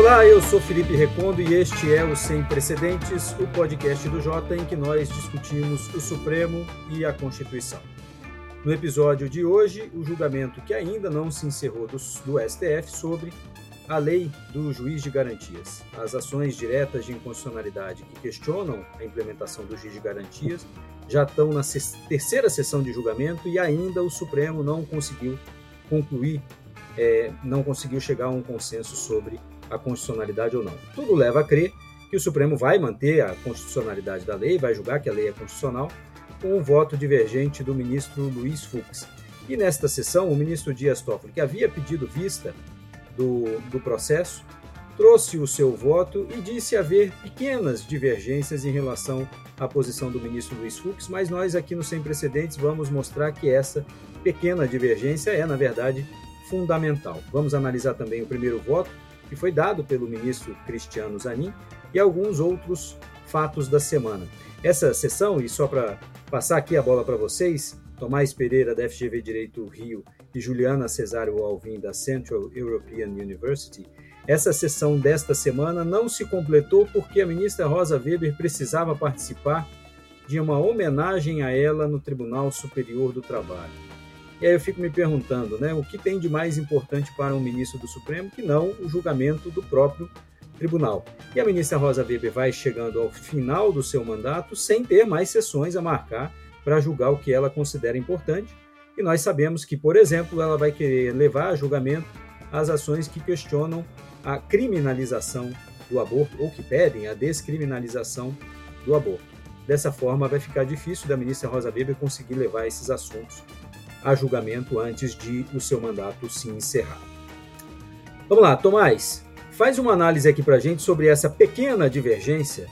Olá, eu sou Felipe Recondo e este é o Sem Precedentes, o podcast do Jota em que nós discutimos o Supremo e a Constituição. No episódio de hoje, o julgamento que ainda não se encerrou do, do STF sobre a lei do juiz de garantias. As ações diretas de inconstitucionalidade que questionam a implementação do juiz de garantias já estão na terceira sessão de julgamento e ainda o Supremo não conseguiu concluir, é, não conseguiu chegar a um consenso sobre a constitucionalidade ou não. Tudo leva a crer que o Supremo vai manter a constitucionalidade da lei, vai julgar que a lei é constitucional, com o voto divergente do ministro Luiz Fux. E nesta sessão, o ministro Dias Toffoli, que havia pedido vista do, do processo, trouxe o seu voto e disse haver pequenas divergências em relação à posição do ministro Luiz Fux, mas nós aqui no Sem Precedentes vamos mostrar que essa pequena divergência é, na verdade, fundamental. Vamos analisar também o primeiro voto, que foi dado pelo ministro Cristiano Zanin, e alguns outros fatos da semana. Essa sessão, e só para passar aqui a bola para vocês, Tomás Pereira, da FGV Direito Rio, e Juliana Cesário Alvim, da Central European University, essa sessão desta semana não se completou porque a ministra Rosa Weber precisava participar de uma homenagem a ela no Tribunal Superior do Trabalho. E aí eu fico me perguntando, né, o que tem de mais importante para um ministro do Supremo que não o julgamento do próprio tribunal. E a ministra Rosa Weber vai chegando ao final do seu mandato sem ter mais sessões a marcar para julgar o que ela considera importante. E nós sabemos que, por exemplo, ela vai querer levar a julgamento as ações que questionam a criminalização do aborto ou que pedem a descriminalização do aborto. Dessa forma, vai ficar difícil da ministra Rosa Weber conseguir levar esses assuntos a julgamento antes de o seu mandato se encerrar. Vamos lá, Tomás, faz uma análise aqui para a gente sobre essa pequena divergência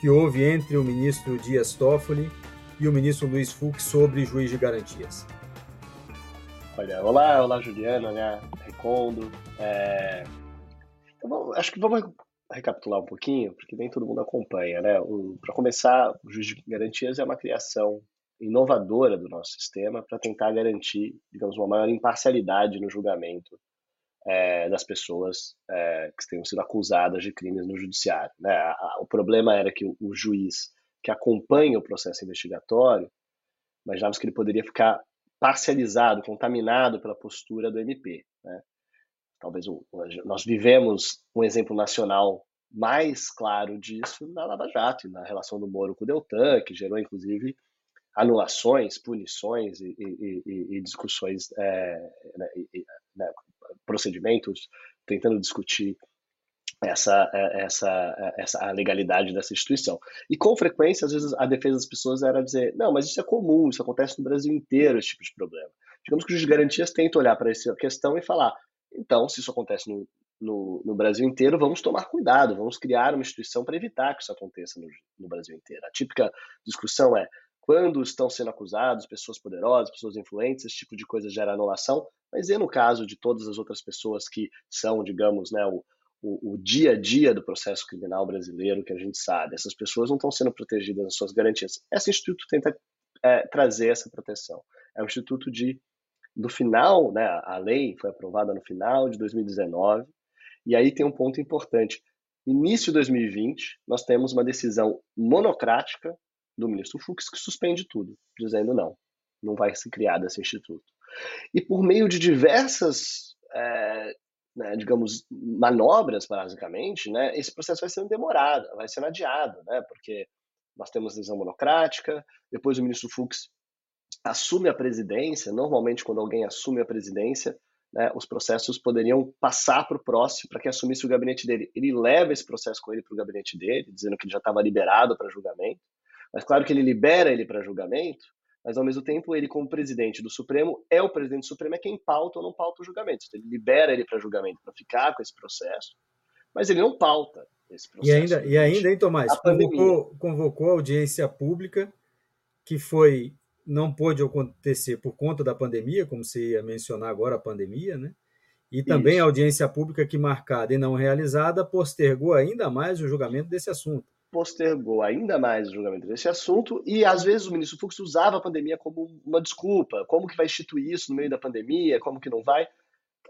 que houve entre o ministro Dias Toffoli e o ministro Luiz Fux sobre juiz de garantias. Olha, olá, olá Juliana, né? Recondo. É... Então, acho que vamos recapitular um pouquinho, porque nem todo mundo acompanha, né? Para começar, o juiz de garantias é uma criação inovadora do nosso sistema para tentar garantir, digamos, uma maior imparcialidade no julgamento é, das pessoas é, que tenham sido acusadas de crimes no judiciário. Né? O problema era que o, juiz que acompanha o processo investigatório, imaginávamos que ele poderia ficar parcializado, contaminado pela postura do MP. Né? Talvez o, nós vivemos um exemplo nacional mais claro disso na Lava Jato, na relação do Moro com o Deltan, que gerou, inclusive, anulações, punições e, e, e, e discussões, é, né, né, procedimentos, tentando discutir essa, é, essa, essa a legalidade dessa instituição. E com frequência, às vezes, a defesa das pessoas era dizer: não, mas isso é comum, isso acontece no Brasil inteiro, esse tipo de problema. Digamos que os garantias tentam olhar para essa questão e falar: então, se isso acontece no, no, no, Brasil inteiro, vamos tomar cuidado, vamos criar uma instituição para evitar que isso aconteça no, no Brasil inteiro. A típica discussão é: quando estão sendo acusados, pessoas poderosas, pessoas influentes, esse tipo de coisa gera anulação, mas e no caso de todas as outras pessoas que são, digamos, né, o, o, o, dia a dia do processo criminal brasileiro que a gente sabe, essas pessoas não estão sendo protegidas nas suas garantias. Esse instituto tenta é, trazer essa proteção. É um instituto de, no final, né, a lei foi aprovada no final de 2019, e aí tem um ponto importante. Início de 2020, nós temos uma decisão monocrática do ministro Fux, que suspende tudo, dizendo não, não vai se criar esse instituto. E por meio de diversas, é, né, digamos, manobras, basicamente, né, esse processo vai sendo demorado, vai sendo adiado, né, porque nós temos decisão monocrática, depois o ministro Fux assume a presidência, normalmente quando alguém assume a presidência, né, os processos poderiam passar para o próximo para que assumisse o gabinete dele. Ele leva esse processo com ele para o gabinete dele, dizendo que ele já estava liberado para julgamento. Mas claro que ele libera ele para julgamento, mas ao mesmo tempo ele, como presidente do Supremo, é o presidente do Supremo, é quem pauta ou não pauta o julgamento. Então, ele libera ele para julgamento para ficar com esse processo, mas ele não pauta esse processo. E ainda, e ainda hein, Tomás? Convocou, convocou audiência pública que foi não pôde acontecer por conta da pandemia, como você ia mencionar agora, a pandemia, né? E também Isso. a audiência pública que marcada e não realizada postergou ainda mais o julgamento desse assunto postergou ainda mais o julgamento desse assunto e às vezes o ministro Fux usava a pandemia como uma desculpa, como que vai instituir isso no meio da pandemia, como que não vai.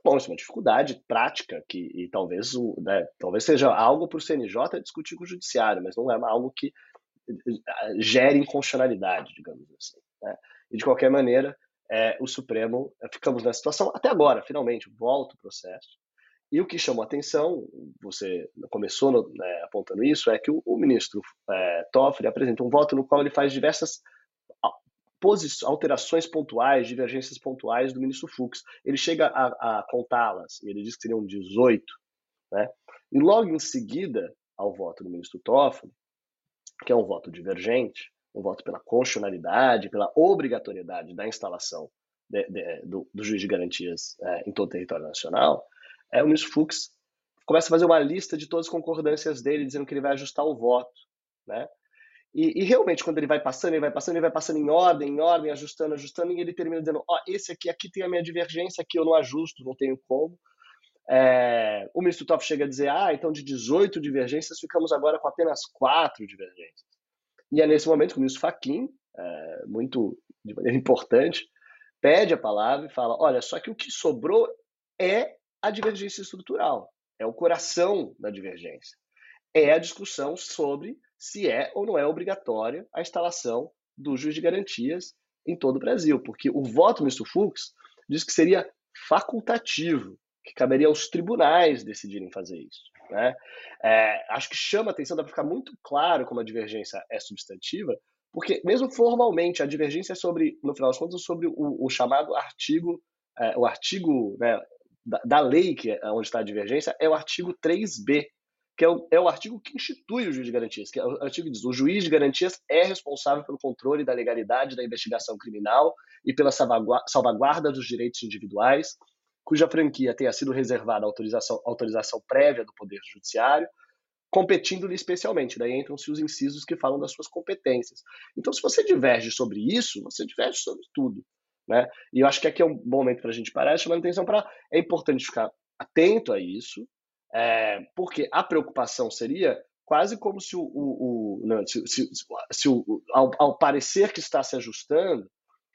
Bom, isso é uma dificuldade prática que e talvez, né, talvez seja algo para o CNJ discutir com o judiciário, mas não é algo que eh, gere inconstitucionalidade, digamos assim. Né? E de qualquer maneira, é, o Supremo, ficamos nessa situação até agora, finalmente, volta o processo. E o que chamou atenção, você começou no, né, apontando isso, é que o, o ministro é, Toffoli apresenta um voto no qual ele faz diversas alterações pontuais, divergências pontuais do ministro Fux. Ele chega a, a contá-las, e ele diz que seriam 18. Né? E logo em seguida ao voto do ministro Toffoli, que é um voto divergente, um voto pela constitucionalidade, pela obrigatoriedade da instalação de, de, do, do, juiz de garantias é, em todo o território nacional, é, o ministro Fux começa a fazer uma lista de todas as concordâncias dele, dizendo que ele vai ajustar o voto. Né? E, e, realmente, quando ele vai passando, ele vai passando, ele vai passando em ordem, em ordem, ajustando, ajustando, e ele termina dizendo: Ó, oh, esse aqui, aqui tem a minha divergência, aqui eu não ajusto, não tenho como. É, o ministro Toff chega a dizer: ah, então de 18 divergências, ficamos agora com apenas quatro divergências. E é nesse momento que o ministro Faquim, é, muito de maneira importante, pede a palavra e fala: olha, só que o que sobrou é a divergência estrutural, é o coração da divergência. É a discussão sobre se é ou não é obrigatória a instalação do juiz de garantias em todo o Brasil, porque o voto ministro Fux diz que seria facultativo, que caberia aos tribunais decidirem fazer isso. Né? É, acho que chama a atenção, dá para ficar muito claro como a divergência é substantiva, porque mesmo formalmente a divergência é sobre, no final das contas, sobre o, o chamado artigo, é, o artigo né, da, da, lei que é onde está a divergência é o artigo 3b, que é o, é o artigo que institui o juiz de garantias, que é o artigo que diz o juiz de garantias é responsável pelo controle da legalidade da investigação criminal e pela salvaguarda dos direitos individuais, cuja franquia tenha sido reservada autorização, autorização prévia do Poder Judiciário, competindo-lhe especialmente. Daí entram-se os incisos que falam das suas competências. Então, se você diverge sobre isso, você diverge sobre tudo. Né? E eu acho que aqui é um bom momento para a gente parar, chamando atenção para. É importante ficar atento a isso, é, porque a preocupação seria quase como se o, o, o não, se, se, se o ao, ao, parecer que está se ajustando,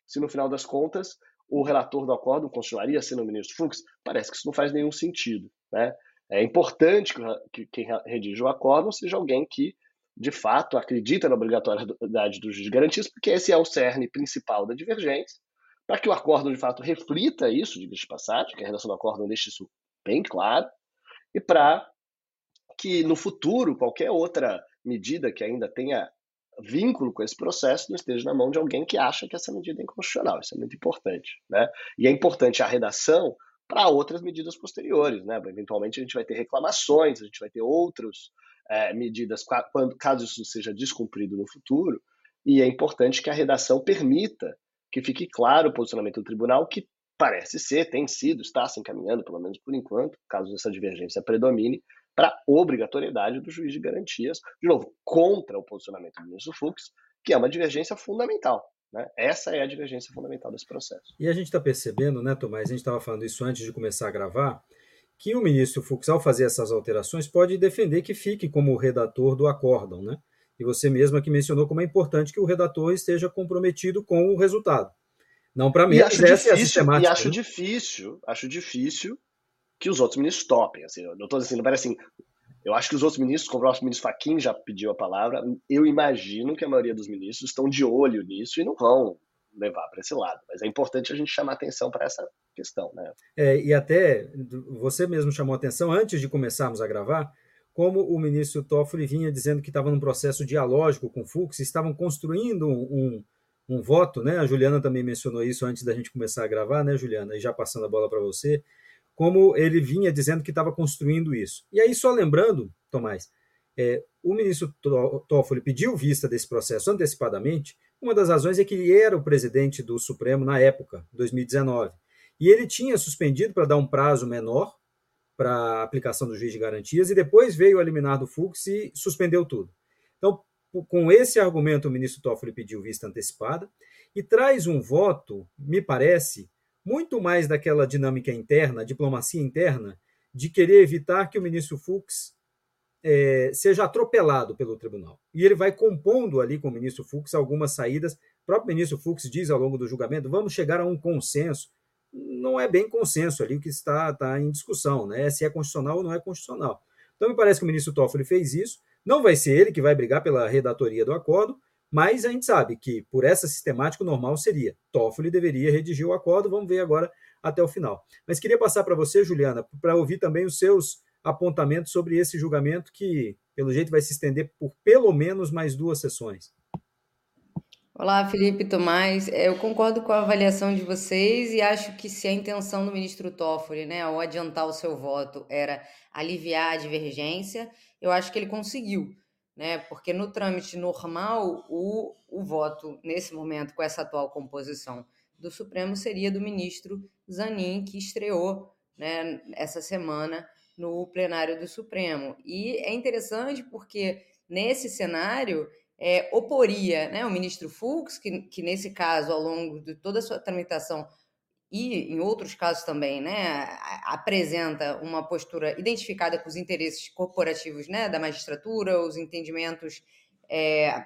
se no final das contas o relator do acordo continuaria sendo o ministro Fux, parece que isso não faz nenhum sentido. Né? É importante que, que quem redige o acordo seja alguém que, de fato, acredita na obrigatoriedade dos garantias, porque esse é o cerne principal da divergência, para que o acordo, de fato, reflita isso, de passagem, que a redação do acordo deixe isso bem claro, e para que no futuro qualquer outra medida que ainda tenha vínculo com esse processo não esteja na mão de alguém que acha que essa medida é inconstitucional. Isso é muito importante. Né? E é importante a redação para outras medidas posteriores. Né? Eventualmente a gente vai ter reclamações, a gente vai ter outras é, medidas quando, caso isso seja descumprido no futuro. E é importante que a redação permita que fique claro o posicionamento do tribunal, que parece ser, tem sido, está se encaminhando, pelo menos por enquanto, caso essa divergência predomine, para obrigatoriedade do juiz de garantias, de novo, contra o posicionamento do ministro Fux, que é uma divergência fundamental. Né? Essa é a divergência fundamental desse processo. E a gente está percebendo, né, Tomás, a gente estava falando isso antes de começar a gravar, que o ministro Fux, ao fazer essas alterações, pode defender que fique como redator do acórdão, né? E você mesmo aqui mencionou como é importante que o redator esteja comprometido com o resultado. Não para mim, acho difícil, e acho né? difícil, acho difícil que os outros ministros topem. Assim, eu não estou dizendo, parece assim. Eu acho que os outros ministros, como o próximo ministro Faquin já pediu a palavra, eu imagino que a maioria dos ministros estão de olho nisso e não vão levar para esse lado. Mas é importante a gente chamar atenção para essa questão. Né? É, e até você mesmo chamou atenção antes de começarmos a gravar, como o ministro Toffoli vinha dizendo que estava num processo dialógico com o Fux, estavam construindo um, um voto, né? A Juliana também mencionou isso antes da gente começar a gravar, né, Juliana? E já passando a bola para você, como ele vinha dizendo que estava construindo isso. E aí, só lembrando, Tomás, é, o ministro Toffoli pediu vista desse processo antecipadamente. Uma das razões é que ele era o presidente do Supremo na época, 2019. E ele tinha suspendido para dar um prazo menor para a aplicação do juiz de garantias, e depois veio o eliminar do Fux e suspendeu tudo. Então, com esse argumento, o ministro Toffoli pediu vista antecipada e traz um voto, me parece, muito mais daquela dinâmica interna, diplomacia interna, de querer evitar que o ministro Fux é, seja atropelado pelo tribunal. E ele vai compondo ali com o ministro Fux algumas saídas. O próprio ministro Fux diz ao longo do julgamento: vamos chegar a um consenso. Não é bem consenso ali o que está, está em discussão, né? Se é constitucional ou não é constitucional. Então, me parece que o ministro Toffoli fez isso. Não vai ser ele que vai brigar pela redatoria do acordo, mas a gente sabe que, por essa sistemática, o normal seria. Toffoli deveria redigir o acordo, vamos ver agora até o final. Mas queria passar para você, Juliana, para ouvir também os seus apontamentos sobre esse julgamento que, pelo jeito, vai se estender por pelo menos mais duas sessões. Olá, Felipe Tomás. É, eu concordo com a avaliação de vocês e acho que se a intenção do ministro Toffoli, né, ao adiantar o seu voto, era aliviar a divergência, eu acho que ele conseguiu, né? Porque no trâmite normal, o, o voto, nesse momento, com essa atual composição do Supremo, seria do ministro Zanin, que estreou né, essa semana no plenário do Supremo. E é interessante porque nesse cenário é, oporia né, o ministro Fux, que, que nesse caso, ao longo de toda a sua tramitação, e em outros casos também, né, apresenta uma postura identificada com os interesses corporativos né, da magistratura, os entendimentos é,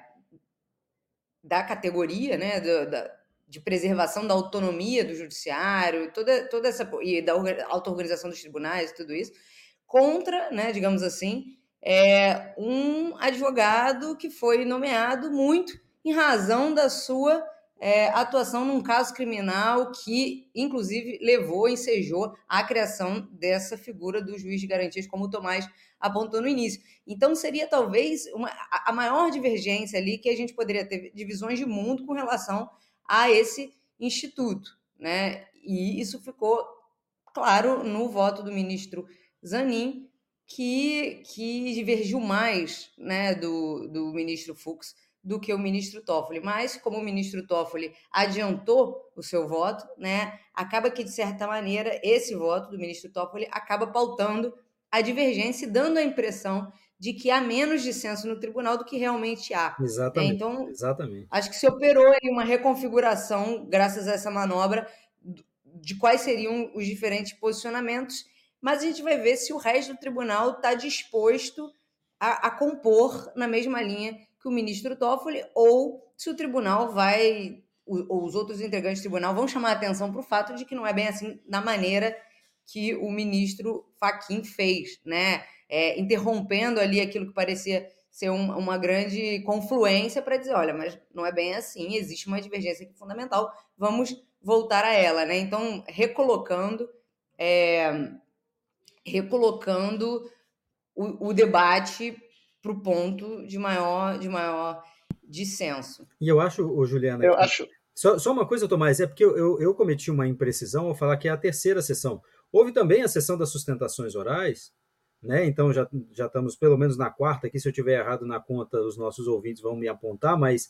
da categoria, né, do, da, de preservação da autonomia do judiciário, toda, toda essa e da auto-organização dos tribunais tudo isso, contra, né, digamos assim, é, um advogado que foi nomeado muito em razão da sua é, atuação num caso criminal que, inclusive, levou, ensejou a criação dessa figura do juiz de garantias, como o Tomás apontou no início. Então, seria talvez uma, a maior divergência ali que a gente poderia ter divisões de mundo com relação a esse instituto. Né? E isso ficou claro no voto do ministro Zanin, que, que divergiu mais né, do, do ministro Fux do que o ministro Toffoli. Mas, como o ministro Toffoli adiantou o seu voto, né, acaba que, de certa maneira, esse voto do ministro Toffoli acaba pautando a divergência e dando a impressão de que há menos dissenso no tribunal do que realmente há. Né. Exatamente. Então, exatamente. acho que se operou aí uma reconfiguração, graças a essa manobra, de quais seriam os diferentes posicionamentos mas a gente vai ver se o resto do tribunal está disposto a, a, compor na mesma linha que o ministro Toffoli, ou se o tribunal vai, ou os outros integrantes do tribunal vão chamar a atenção para o fato de que não é bem assim da maneira que o ministro Faquim fez, né? É, interrompendo ali aquilo que parecia ser um, uma grande confluência para dizer, olha, mas não é bem assim, existe uma divergência aqui fundamental, vamos voltar a ela, né? Então, recolocando é, recolocando o, o debate para o ponto de maior, de maior dissenso. E eu acho, ô, Juliana. Eu que... acho. Só, só, uma coisa, Tomás, é porque eu, eu, eu, cometi uma imprecisão ao falar que é a terceira sessão. Houve também a sessão das sustentações orais, né? Então já, já estamos pelo menos na quarta aqui. Se eu tiver errado na conta, os nossos ouvintes vão me apontar, mas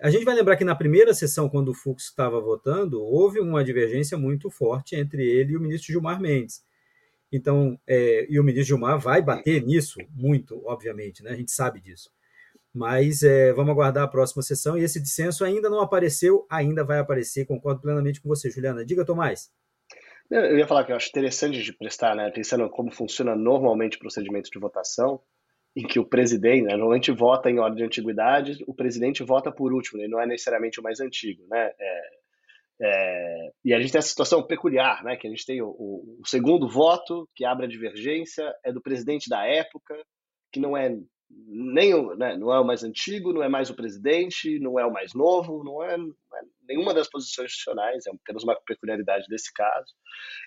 a gente vai lembrar que na primeira sessão, quando o Fux estava votando, houve uma divergência muito forte entre ele e o ministro Gilmar Mendes. Então, é, e o ministro Gilmar vai bater nisso muito, obviamente, né? a gente sabe disso. Mas é, vamos aguardar a próxima sessão e esse dissenso ainda não apareceu, ainda vai aparecer, concordo plenamente com você, Juliana. Diga, Tomás. Eu ia falar que eu acho interessante de prestar né, atenção como funciona normalmente o procedimento de votação, em que o presidente, né, normalmente vota em ordem de antiguidade, o presidente vota por último, ele não é necessariamente o mais antigo. Né? É, é, e a gente tem essa situação peculiar, né, que a gente tem o, o, o, segundo voto, que abre a divergência, é do presidente da época, que não é nem o, né, não é o mais antigo, não é mais o presidente, não é o mais novo, não é, não é nenhuma das posições institucionais, é apenas uma peculiaridade desse caso.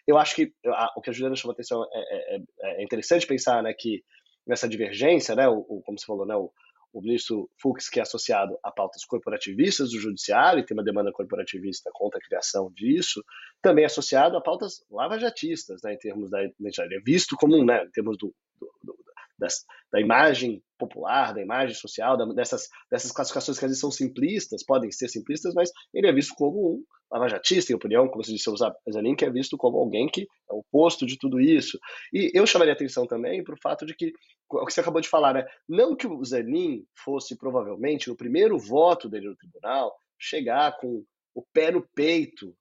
Eu acho que a, o que a Juliana chamou a atenção é, é, é, é interessante pensar né, que nessa divergência, né, o, como você falou, né, o, o ministro Fux, que é associado a pautas corporativistas do judiciário e tem uma demanda corporativista contra a criação disso, também é associado a pautas lavajatistas, né, em termos da ele é visto como, né, em termos do, do, do das, da imagem popular, da imagem social, da, dessas, dessas classificações que às vezes são simplistas, podem ser simplistas, mas ele é visto como um lavajatista, em opinião, como se disse o Zanin, que é visto como alguém que é oposto de tudo isso. E eu chamaria atenção também para o fato de que, o que você acabou de falar, né? não que o Zanin fosse provavelmente, no primeiro voto dele no tribunal, chegar com o pé no peito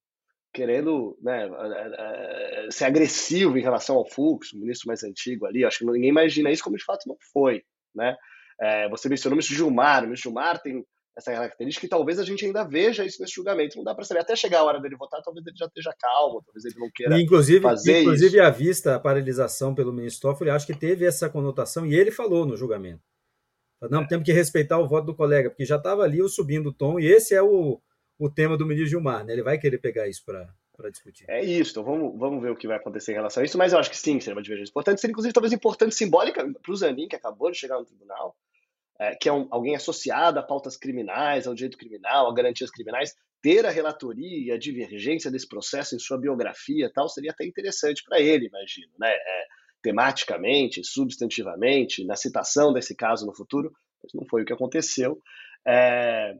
querendo né, ser agressivo em relação ao Fux, o ministro mais antigo ali. Acho que ninguém imagina isso, como de fato não foi. Né? É, você mencionou o ministro Gilmar. O ministro Gilmar tem essa característica, e talvez a gente ainda veja isso nesse julgamento. Não dá para saber. Até chegar a hora dele votar, talvez ele já esteja calmo, talvez ele não queira e inclusive, fazer inclusive isso. a vista, a paralisação pelo ministro Toffoli, acho que teve essa conotação, e ele falou no julgamento. Não, temos que respeitar o voto do colega, porque já estava ali o subindo o tom, e esse é o, o tema do ministro Gilmar, né? Ele vai querer pegar isso para discutir. É isso, então vamos, vamos ver o que vai acontecer em relação a isso, mas eu acho que sim, seria uma divergência importante, seria inclusive talvez importante simbólica para o Zanin, que acabou de chegar no tribunal, é, que é um, alguém associado a pautas criminais, ao direito criminal, a garantias criminais, ter a relatoria e a divergência desse processo em sua biografia tal, seria até interessante para ele, imagino, né? É, tematicamente, substantivamente, na citação desse caso no futuro, mas não foi o que aconteceu. É,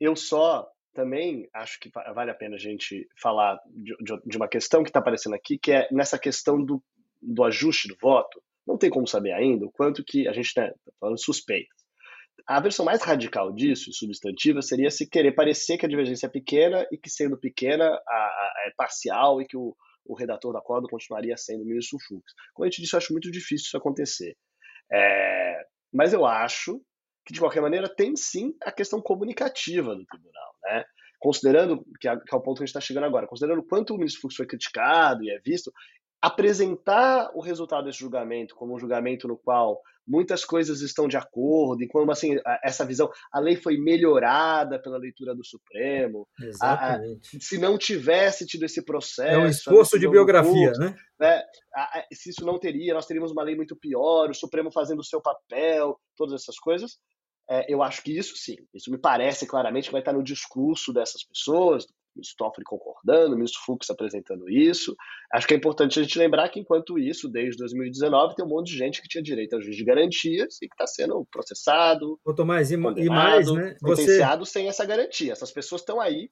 eu só também acho que vale a pena a gente falar de, de, de uma questão que está aparecendo aqui, que é nessa questão do, do ajuste do voto. Não tem como saber ainda o quanto que a gente está né, falando suspeitas. A versão mais radical disso, substantiva, seria se querer parecer que a divergência é pequena e que, sendo pequena, a, a, é parcial e que o, o redator da acordo continuaria sendo o ministro Fux. Como a gente disse, eu acho muito difícil isso acontecer. É, mas eu acho que, de qualquer maneira, tem sim a questão comunicativa do tribunal. Né? Considerando, que é, que é o ponto que a gente está chegando agora, considerando o quanto o ministro Fux foi criticado e é visto, apresentar o resultado desse julgamento como um julgamento no qual muitas coisas estão de acordo, e como assim, essa visão, a lei foi melhorada pela leitura do Supremo. Exatamente. A, se não tivesse tido esse processo. É um esforço de biografia, curso, né? né? A, se isso não teria, nós teríamos uma lei muito pior, o Supremo fazendo o seu papel, todas essas coisas. É, eu acho que isso sim, isso me parece claramente que vai estar no discurso dessas pessoas, do ministro Toffoli concordando, o ministro Fux apresentando isso. Acho que é importante a gente lembrar que, enquanto isso, desde 2019, tem um monte de gente que tinha direito a juiz de garantias e que está sendo processado, Ô, Tomás, e, e mais, né? sentenciado Você... sem essa garantia. Essas pessoas estão aí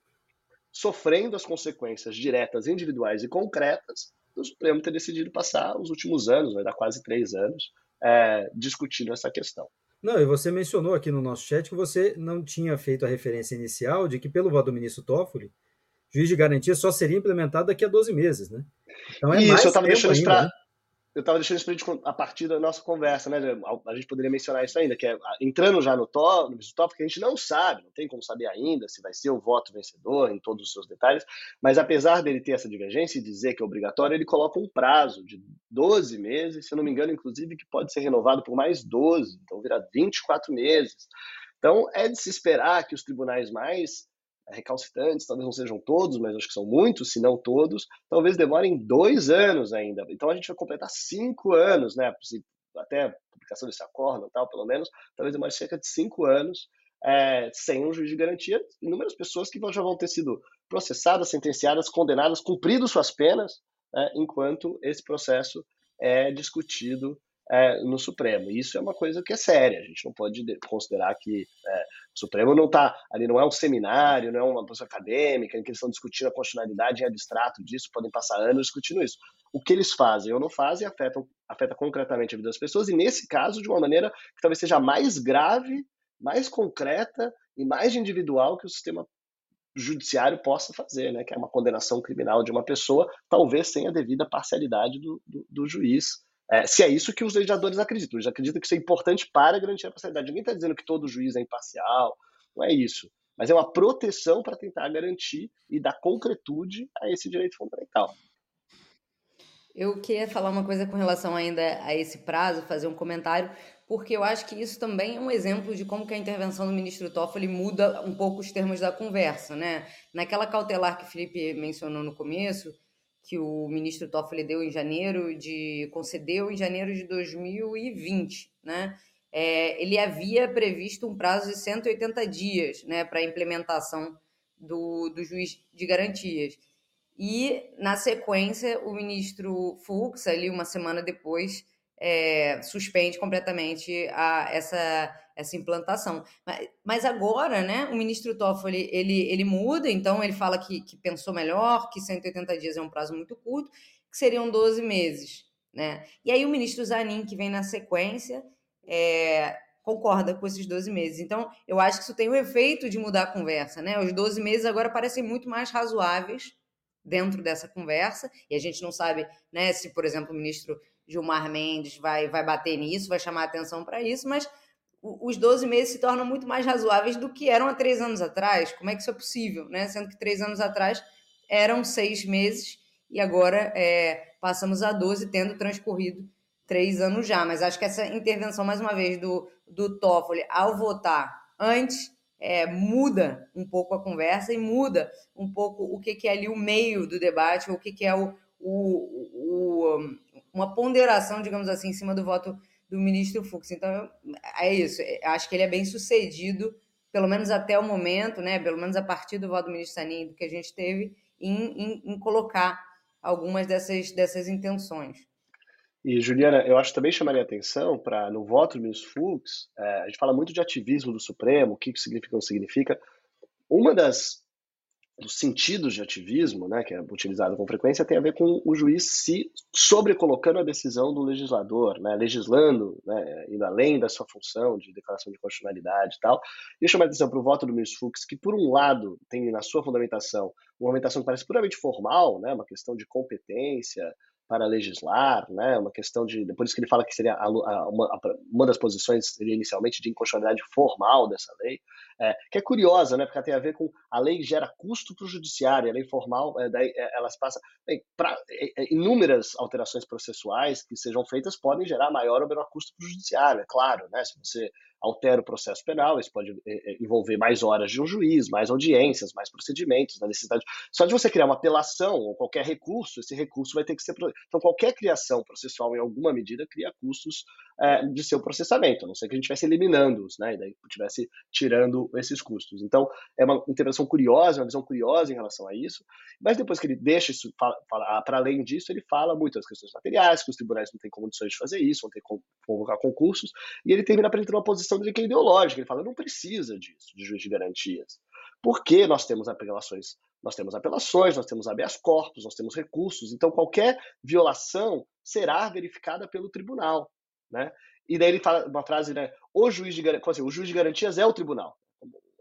sofrendo as consequências diretas, individuais e concretas do Supremo ter decidido passar os últimos anos, vai dar quase três anos, é, discutindo essa questão. Não, e você mencionou aqui no nosso chat que você não tinha feito a referência inicial de que, pelo voto do ministro Toffoli, juiz de garantia só seria implementado daqui a 12 meses, né? Então é isso, mais eu estava deixando isso para. Né? Eu estava deixando isso para a partir da nossa conversa, né? A gente poderia mencionar isso ainda, que é entrando já no top, no que a gente não sabe, não tem como saber ainda se vai ser o voto vencedor em todos os seus detalhes, mas apesar dele ter essa divergência e dizer que é obrigatório, ele coloca um prazo de 12 meses, se eu não me engano, inclusive, que pode ser renovado por mais 12, então vira 24 meses. Então é de se esperar que os tribunais mais recalcitrantes, talvez não sejam todos, mas acho que são muitos, se não todos, talvez demorem dois anos ainda. Então a gente vai completar cinco anos, né? Até a publicação desse acordo, tal, pelo menos, talvez demore cerca de cinco anos é, sem um juiz de garantia. Inúmeras pessoas que já vão ter sido processadas, sentenciadas, condenadas, cumprido suas penas, né, enquanto esse processo é discutido é, no Supremo. Isso é uma coisa que é séria. A gente não pode considerar que é, o Supremo não está ali, não é um seminário, não é uma pessoa acadêmica em que eles estão discutindo a constitucionalidade em abstrato disso, podem passar anos discutindo isso. O que eles fazem ou não fazem afeta, afeta concretamente a vida das pessoas, e nesse caso, de uma maneira que talvez seja mais grave, mais concreta e mais individual que o sistema judiciário possa fazer, né, que é uma condenação criminal de uma pessoa, talvez sem a devida parcialidade do, do, do juiz é, se é isso que os legisladores acreditam. Eles acreditam que isso é importante para garantir a parcialidade. Ninguém está dizendo que todo juiz é imparcial, não é isso. Mas é uma proteção para tentar garantir e dar concretude a esse direito fundamental. Eu queria falar uma coisa com relação ainda a esse prazo, fazer um comentário, porque eu acho que isso também é um exemplo de como que a intervenção do ministro Toffoli muda um pouco os termos da conversa, né? Naquela cautelar que o Felipe mencionou no começo, que o ministro Toffoli deu em janeiro de concedeu em janeiro de 2020, né? É, ele havia previsto um prazo de 180 dias, né, para implementação do, do juiz de garantias. E na sequência o ministro Fux ali uma semana depois é, suspende completamente a, essa, essa implantação. Mas, mas, agora, né, o ministro Toffoli, ele, ele muda, então ele fala que, que pensou melhor, que 180 dias é um prazo muito curto, que seriam 12 meses. Né? E aí o ministro Zanin, que vem na sequência, é, concorda com esses 12 meses. Então, eu acho que isso tem o efeito de mudar a conversa. Né? Os 12 meses agora parecem muito mais razoáveis dentro dessa conversa, e a gente não sabe né, se, por exemplo, o ministro Gilmar Mendes vai, vai bater nisso, vai chamar atenção para isso, mas os 12 meses se tornam muito mais razoáveis do que eram há três anos atrás. Como é que isso é possível? Né? Sendo que três anos atrás eram seis meses e agora é, passamos a 12, tendo transcorrido três anos já. Mas acho que essa intervenção, mais uma vez, do, do Toffoli ao votar antes é, muda um pouco a conversa e muda um pouco o que, que é ali o meio do debate, o que, que é o, o, o, uma ponderação, digamos assim, em cima do voto do ministro Fux. Então, é isso. É, acho que ele é bem sucedido, pelo menos até o momento, né? Pelo menos a partir do voto do ministro Sanin que a gente teve, em, em, em colocar algumas dessas, dessas intenções. E, Juliana, eu acho que também chamaria atenção para, no voto do ministro Fux, é, a gente fala muito de ativismo do Supremo, o que isso significa ou não significa. Uma das dos sentidos de ativismo, né, que é utilizado com frequência, tem a ver com o juiz se sobrecolocando a decisão do legislador, né, legislando, né, indo além da sua função de declaração de constitucionalidade e tal. E eu chamo a atenção para o voto do ministro Fux, que, por um lado, tem na sua fundamentação uma fundamentação que parece puramente formal, né, uma questão de competência, para legislar, né? Uma questão de, por isso que ele fala que seria a, a, uma, a, uma das posições seria inicialmente de inconstitucionalidade formal dessa lei, é, que é curiosa, né? Porque tem a ver com a lei gera custo para o judiciário, a lei formal, é, daí é, elas passam, para é, é, inúmeras alterações processuais que sejam feitas podem gerar maior ou menor custo para o judiciário, é claro, né? Se você altera o processo penal, isso pode é, é, envolver mais horas de um juiz, mais audiências, mais procedimentos, a necessidade. Só de você criar uma apelação ou qualquer recurso, esse recurso vai ter que ser. Então, qualquer criação processual, em alguma medida, cria custos é, de seu processamento, a não ser que a gente estivesse eliminando-os, né? E daí estivesse tirando esses custos. Então, é uma intervenção curiosa, uma visão curiosa em relação a isso, mas depois que ele deixa isso, para além disso, ele fala muito das questões materiais, que os tribunais não têm condições de fazer isso, não têm como convocar concursos, e ele termina apresentando uma posição dele que é ideológica, ele fala, não precisa disso, de juiz de garantias. Porque nós temos apelações, nós temos apelações, nós temos habeas corpus, nós temos recursos, então qualquer violação será verificada pelo tribunal. Né? E daí ele fala uma frase, né? O juiz de, assim, o juiz de garantias é o tribunal.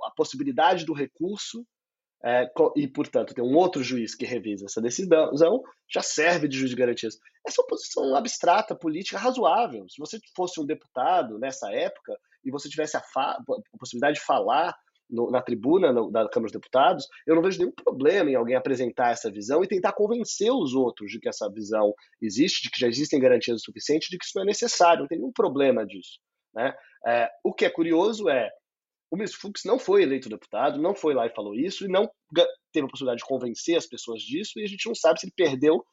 A possibilidade do recurso é, e, portanto, tem um outro juiz que revisa essa decisão, já serve de juiz de garantias. Essa é uma posição abstrata, política, razoável. Se você fosse um deputado nessa época e você tivesse a, a possibilidade de falar no, na tribuna no, da Câmara dos Deputados, eu não vejo nenhum problema em alguém apresentar essa visão e tentar convencer os outros de que essa visão existe, de que já existem garantias o suficiente, de que isso não é necessário, não tem nenhum problema disso. Né? É, o que é curioso é ministro Fux não foi eleito deputado, não foi lá e falou isso, e não teve a possibilidade de convencer as pessoas disso, e a gente não sabe se ele perdeu,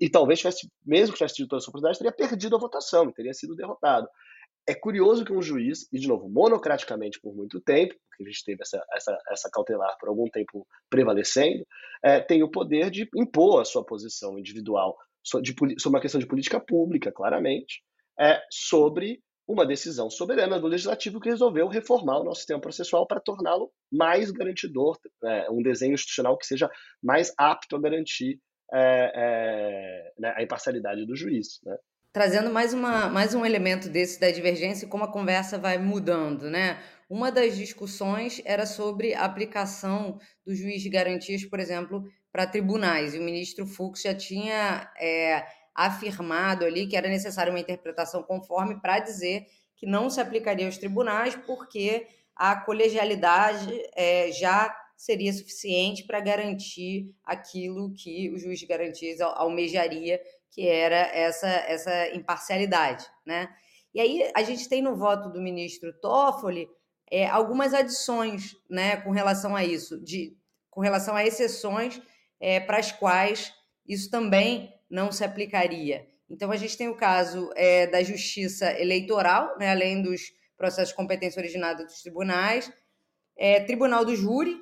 e talvez tivesse, mesmo que tivesse tido toda a sua oportunidade, teria perdido a votação, teria sido derrotado. É curioso que um juiz, e de novo, monocraticamente por muito tempo, porque a gente teve essa, essa, essa cautelar por algum tempo prevalecendo, é, tem o poder de impor a sua posição individual sobre, uma questão de política pública, claramente, é, sobre uma decisão soberana do legislativo que resolveu reformar o nosso sistema processual para torná-lo mais garantidor, é, um desenho institucional que seja mais apto a garantir é, é, né, a imparcialidade do juiz. Né? trazendo mais, uma, mais um elemento desse da divergência e como a conversa vai mudando, né? Uma das discussões era sobre a aplicação do juiz de garantias, por exemplo, para tribunais. E o ministro Fux já tinha é, afirmado ali que era necessária uma interpretação conforme para dizer que não se aplicaria aos tribunais, porque a colegialidade é, já seria suficiente para garantir aquilo que o juiz de garantias almejaria que era essa, essa imparcialidade, né? E aí a gente tem no voto do ministro Toffoli é, algumas adições, né, com relação a isso, de, com relação a exceções é, para as quais isso também não se aplicaria. Então a gente tem o caso é, da justiça eleitoral, né, além dos processos de competência originada dos tribunais, é, tribunal do júri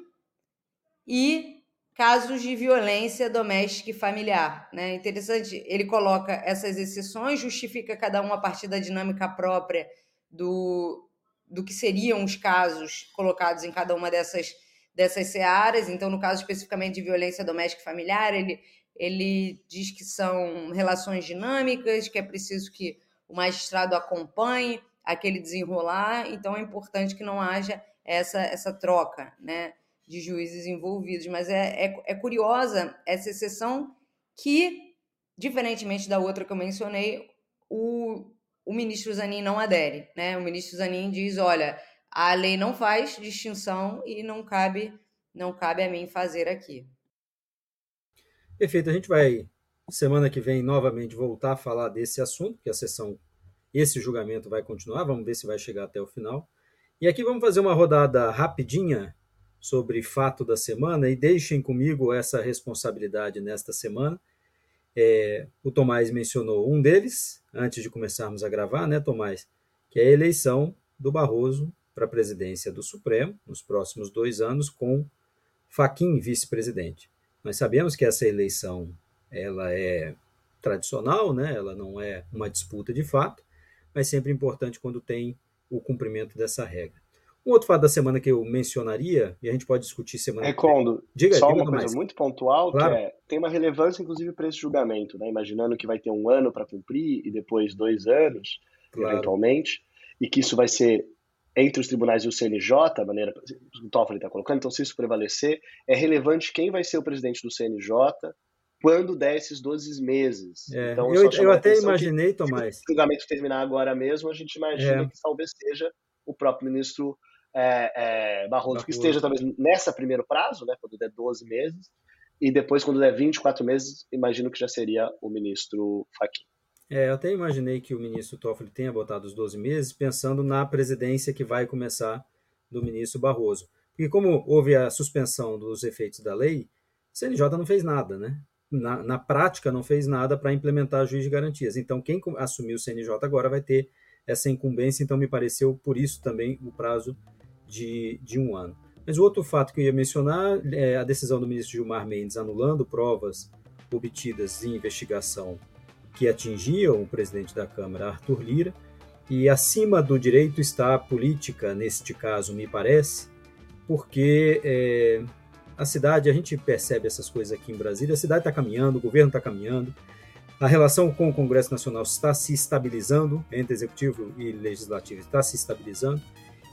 e casos de violência doméstica e familiar. Né? Interessante, ele coloca essas exceções, justifica cada uma a partir da dinâmica própria do, do que seriam os casos colocados em cada uma dessas, dessas searas. Então, no caso especificamente de violência doméstica e familiar, ele, ele diz que são relações dinâmicas, que é preciso que o magistrado acompanhe aquele desenrolar, então é importante que não haja essa, essa troca, né? de juízes envolvidos, mas é, é, é curiosa essa exceção que, diferentemente da outra que eu mencionei, o, o ministro Zanin não adere, né? O ministro Zanin diz, olha, a lei não faz distinção e não cabe, não cabe a mim fazer aqui. Perfeito, a gente vai semana que vem novamente voltar a falar desse assunto, que a sessão, esse julgamento vai continuar, vamos ver se vai chegar até o final. E aqui vamos fazer uma rodada rapidinha sobre fato da semana e deixem comigo essa responsabilidade nesta semana. É, o Tomás mencionou um deles, antes de começarmos a gravar, né, Tomás? Que é a eleição do Barroso para a presidência do Supremo nos próximos dois anos, com Faquim vice-presidente. Nós sabemos que essa eleição ela é tradicional, né? ela não é uma disputa de fato, mas sempre importante quando tem o cumprimento dessa regra. Um outro fato da semana que eu mencionaria, e a gente pode discutir semana Recondo, que diga, só diga uma coisa mais. muito pontual, claro. que é, tem uma relevância, inclusive, para esse julgamento, né? imaginando que vai ter um ano para cumprir e depois dois anos, claro. eventualmente, e que isso vai ser entre os tribunais e o CNJ, a maneira que o Toffoli está colocando, então se isso prevalecer, é relevante quem vai ser o presidente do CNJ, quando der esses 12 meses. É, então, eu, eu até imaginei, que, Tomás. Se o julgamento terminar agora mesmo, a gente imagina é. que talvez seja o próprio ministro é, é, Barroso, Barroso, que esteja talvez nessa primeiro prazo, né, quando der 12 meses, e depois, quando der 24 meses, imagino que já seria o ministro Fachin. É, eu até imaginei que o ministro Toffoli tenha botado os 12 meses, pensando na presidência que vai começar do ministro Barroso. Porque como houve a suspensão dos efeitos da lei, o CNJ não fez nada, né? Na, na prática, não fez nada para implementar a juiz de garantias. Então, quem assumiu o CNJ agora vai ter essa incumbência, então me pareceu por isso também o prazo de, de um ano. Mas o outro fato que eu ia mencionar é a decisão do ministro Gilmar Mendes anulando provas obtidas em investigação que atingiam o presidente da Câmara, Arthur Lira, e acima do direito está a política, neste caso, me parece, porque é, a cidade, a gente percebe essas coisas aqui em Brasília, a cidade está caminhando, o governo está caminhando, a relação com o Congresso Nacional está se estabilizando, entre executivo e legislativo está se estabilizando,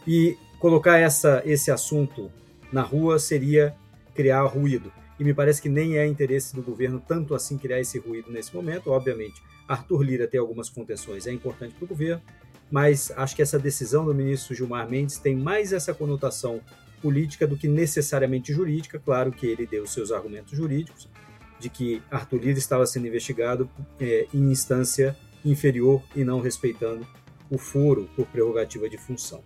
e colocar essa, esse assunto na rua seria criar ruído. E me parece que nem é interesse do governo tanto assim criar esse ruído nesse momento. Obviamente, Arthur Lira tem algumas contenções, é importante para o governo, mas acho que essa decisão do ministro Gilmar Mendes tem mais essa conotação política do que necessariamente jurídica. Claro que ele deu seus argumentos jurídicos de que Arthur Lira estava sendo investigado é, em instância inferior e não respeitando o foro por prerrogativa de função.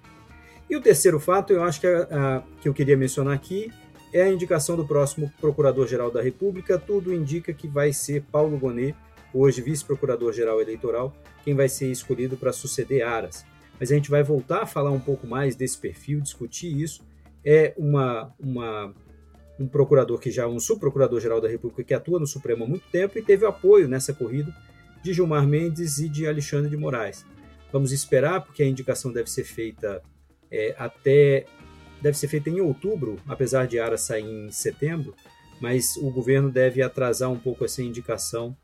E o terceiro fato, eu acho que, a, a, que eu queria mencionar aqui, é a indicação do próximo Procurador-Geral da República. Tudo indica que vai ser Paulo Gonet, hoje Vice-Procurador-Geral Eleitoral, quem vai ser escolhido para suceder Aras. Mas a gente vai voltar a falar um pouco mais desse perfil, discutir isso. É uma, uma um procurador que já um subprocurador-geral da República que atua no Supremo há muito tempo e teve apoio nessa corrida de Gilmar Mendes e de Alexandre de Moraes. Vamos esperar, porque a indicação deve ser feita é, até deve ser feita em outubro, apesar de Ara sair em setembro, mas o governo deve atrasar um pouco essa indicação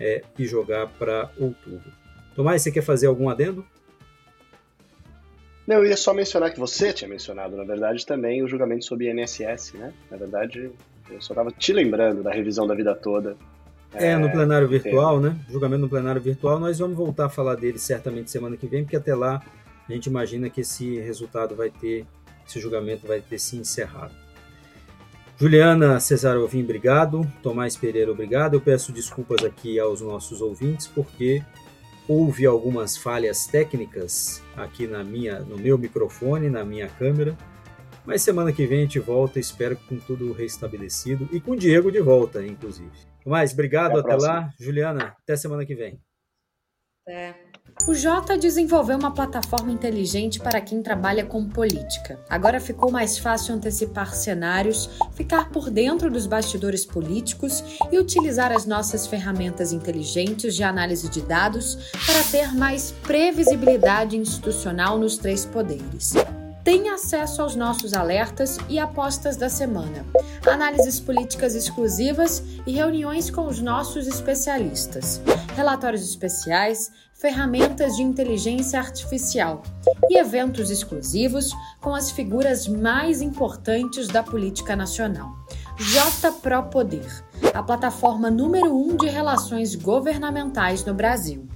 é, e jogar para outubro. Tomás, você quer fazer algum adendo? Não, eu ia só mencionar que você tinha mencionado, na verdade, também o julgamento sobre INSS, né? Na verdade, eu só estava te lembrando da revisão da vida toda. É, é no plenário virtual, né? Julgamento no plenário virtual, nós vamos voltar a falar dele certamente semana que vem, porque até lá a gente imagina que esse resultado vai ter, esse julgamento vai ter se encerrado. Juliana Cesarovim, obrigado. Tomás Pereira, obrigado. Eu peço desculpas aqui aos nossos ouvintes, porque houve algumas falhas técnicas aqui na minha, no meu microfone, na minha câmera. Mas semana que vem a gente volta, espero com tudo restabelecido e com o Diego de volta, inclusive. Tomás, obrigado, até, até lá. Juliana, até semana que vem. É. O Jota desenvolveu uma plataforma inteligente para quem trabalha com política. Agora ficou mais fácil antecipar cenários, ficar por dentro dos bastidores políticos e utilizar as nossas ferramentas inteligentes de análise de dados para ter mais previsibilidade institucional nos três poderes. Tenha acesso aos nossos alertas e apostas da semana, análises políticas exclusivas e reuniões com os nossos especialistas, relatórios especiais, ferramentas de inteligência artificial e eventos exclusivos com as figuras mais importantes da política nacional. J Pro Poder, a plataforma número um de relações governamentais no Brasil.